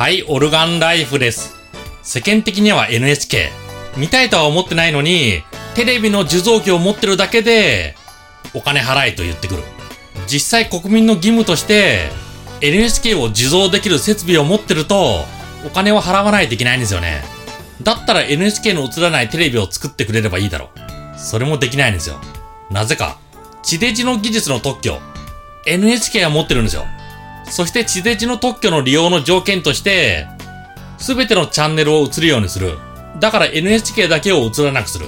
はい、オルガンライフです。世間的には NHK。見たいとは思ってないのに、テレビの受像機を持ってるだけで、お金払えと言ってくる。実際国民の義務として、NHK を受像できる設備を持ってると、お金を払わないといけないんですよね。だったら NHK の映らないテレビを作ってくれればいいだろう。それもできないんですよ。なぜか、地デジの技術の特許、NHK が持ってるんですよ。そして地デジの特許の利用の条件として、すべてのチャンネルを映るようにする。だから NHK だけを映らなくする。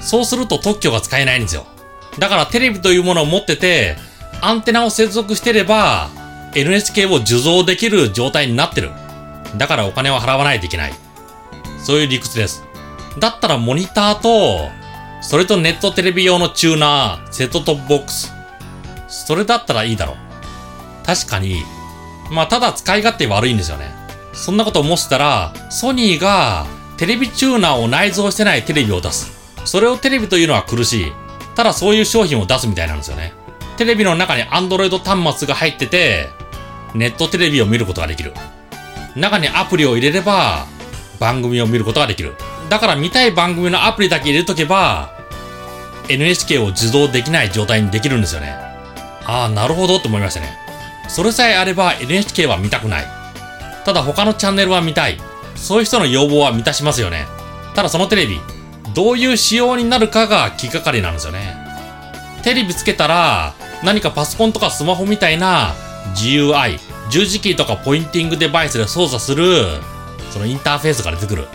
そうすると特許が使えないんですよ。だからテレビというものを持ってて、アンテナを接続してれば、NHK を受像できる状態になってる。だからお金を払わないといけない。そういう理屈です。だったらモニターと、それとネットテレビ用のチューナー、セットトップボックス。それだったらいいだろう。確かに、まあただ使い勝手悪いんですよね。そんなこと思ってたら、ソニーがテレビチューナーを内蔵してないテレビを出す。それをテレビというのは苦しい。ただそういう商品を出すみたいなんですよね。テレビの中に Android 端末が入ってて、ネットテレビを見ることができる。中にアプリを入れれば、番組を見ることができる。だから見たい番組のアプリだけ入れとけば、NHK を受動できない状態にできるんですよね。ああ、なるほどって思いましたね。それさえあれば NHK は見たくない。ただ他のチャンネルは見たい。そういう人の要望は満たしますよね。ただそのテレビ、どういう仕様になるかが気がかりなんですよね。テレビつけたら、何かパソコンとかスマホみたいな GUI、十字キーとかポインティングデバイスで操作する、そのインターフェースが出てくる。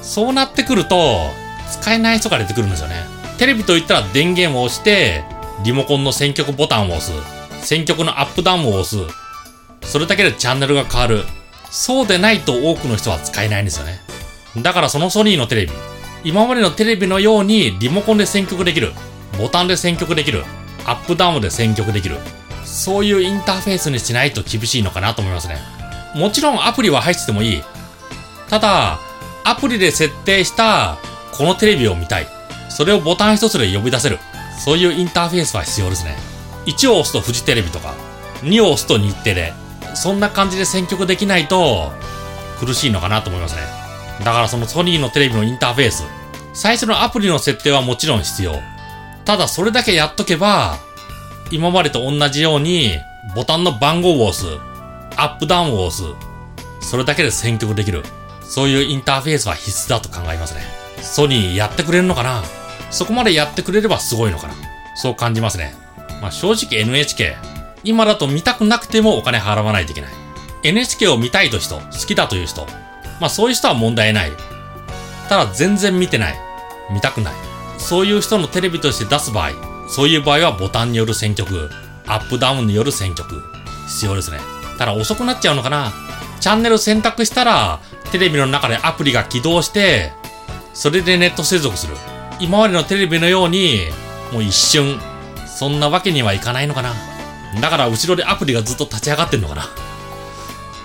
そうなってくると、使えない人が出てくるんですよね。テレビといったら電源を押して、リモコンの選曲ボタンを押す。選曲のアップダウンを押す。それだけでチャンネルが変わる。そうでないと多くの人は使えないんですよね。だからそのソニーのテレビ、今までのテレビのようにリモコンで選曲できる。ボタンで選曲できる。アップダウンで選曲できる。そういうインターフェースにしないと厳しいのかなと思いますね。もちろんアプリは入っててもいい。ただ、アプリで設定したこのテレビを見たい。それをボタン一つで呼び出せる。そういうインターフェースは必要ですね。1を押すとフジテレビとか、2を押すと日テレ。そんな感じで選曲できないと苦しいのかなと思いますね。だからそのソニーのテレビのインターフェース。最初のアプリの設定はもちろん必要。ただそれだけやっとけば、今までと同じようにボタンの番号を押す。アップダウンを押す。それだけで選曲できる。そういうインターフェースは必須だと考えますね。ソニーやってくれるのかな？そこまでやってくれればすごいのかな？そう感じますね。まあ正直 NHK、今だと見たくなくてもお金払わないといけない。NHK を見たいと人、好きだという人、まあそういう人は問題ない。ただ全然見てない。見たくない。そういう人のテレビとして出す場合、そういう場合はボタンによる選曲、アップダウンによる選曲、必要ですね。ただ遅くなっちゃうのかなチャンネル選択したら、テレビの中でアプリが起動して、それでネット接続する。今までのテレビのように、もう一瞬、そんなわけにはいかないのかな。だから後ろでアプリがずっと立ち上がってんのかな。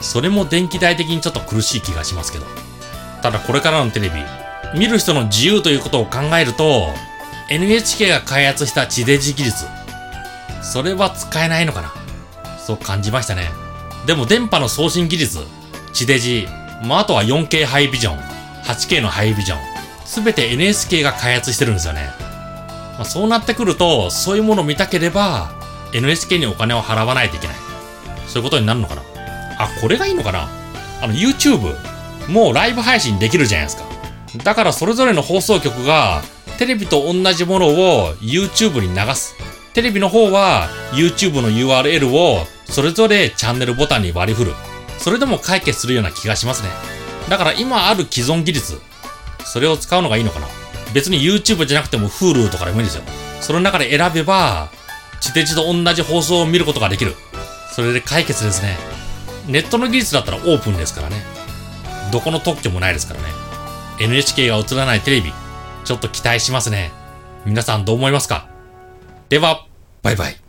それも電気代的にちょっと苦しい気がしますけど。ただこれからのテレビ、見る人の自由ということを考えると、NHK が開発した地デジ技術、それは使えないのかな。そう感じましたね。でも電波の送信技術、地デジ、まあ、あとは 4K ハイビジョン、8K のハイビジョン、すべて NHK が開発してるんですよね。まあ、そうなってくると、そういうものを見たければ、NHK にお金を払わないといけない。そういうことになるのかな。あ、これがいいのかなあの、YouTube、もうライブ配信できるじゃないですか。だからそれぞれの放送局が、テレビと同じものを YouTube に流す。テレビの方は YouTube の URL をそれぞれチャンネルボタンに割り振る。それでも解決するような気がしますね。だから今ある既存技術、それを使うのがいいのかな。別に YouTube じゃなくても Hulu とかでもいいんですよ。その中で選べば、地デジと同じ放送を見ることができる。それで解決ですね。ネットの技術だったらオープンですからね。どこの特許もないですからね。NHK が映らないテレビ、ちょっと期待しますね。皆さんどう思いますか？では、バイバイ。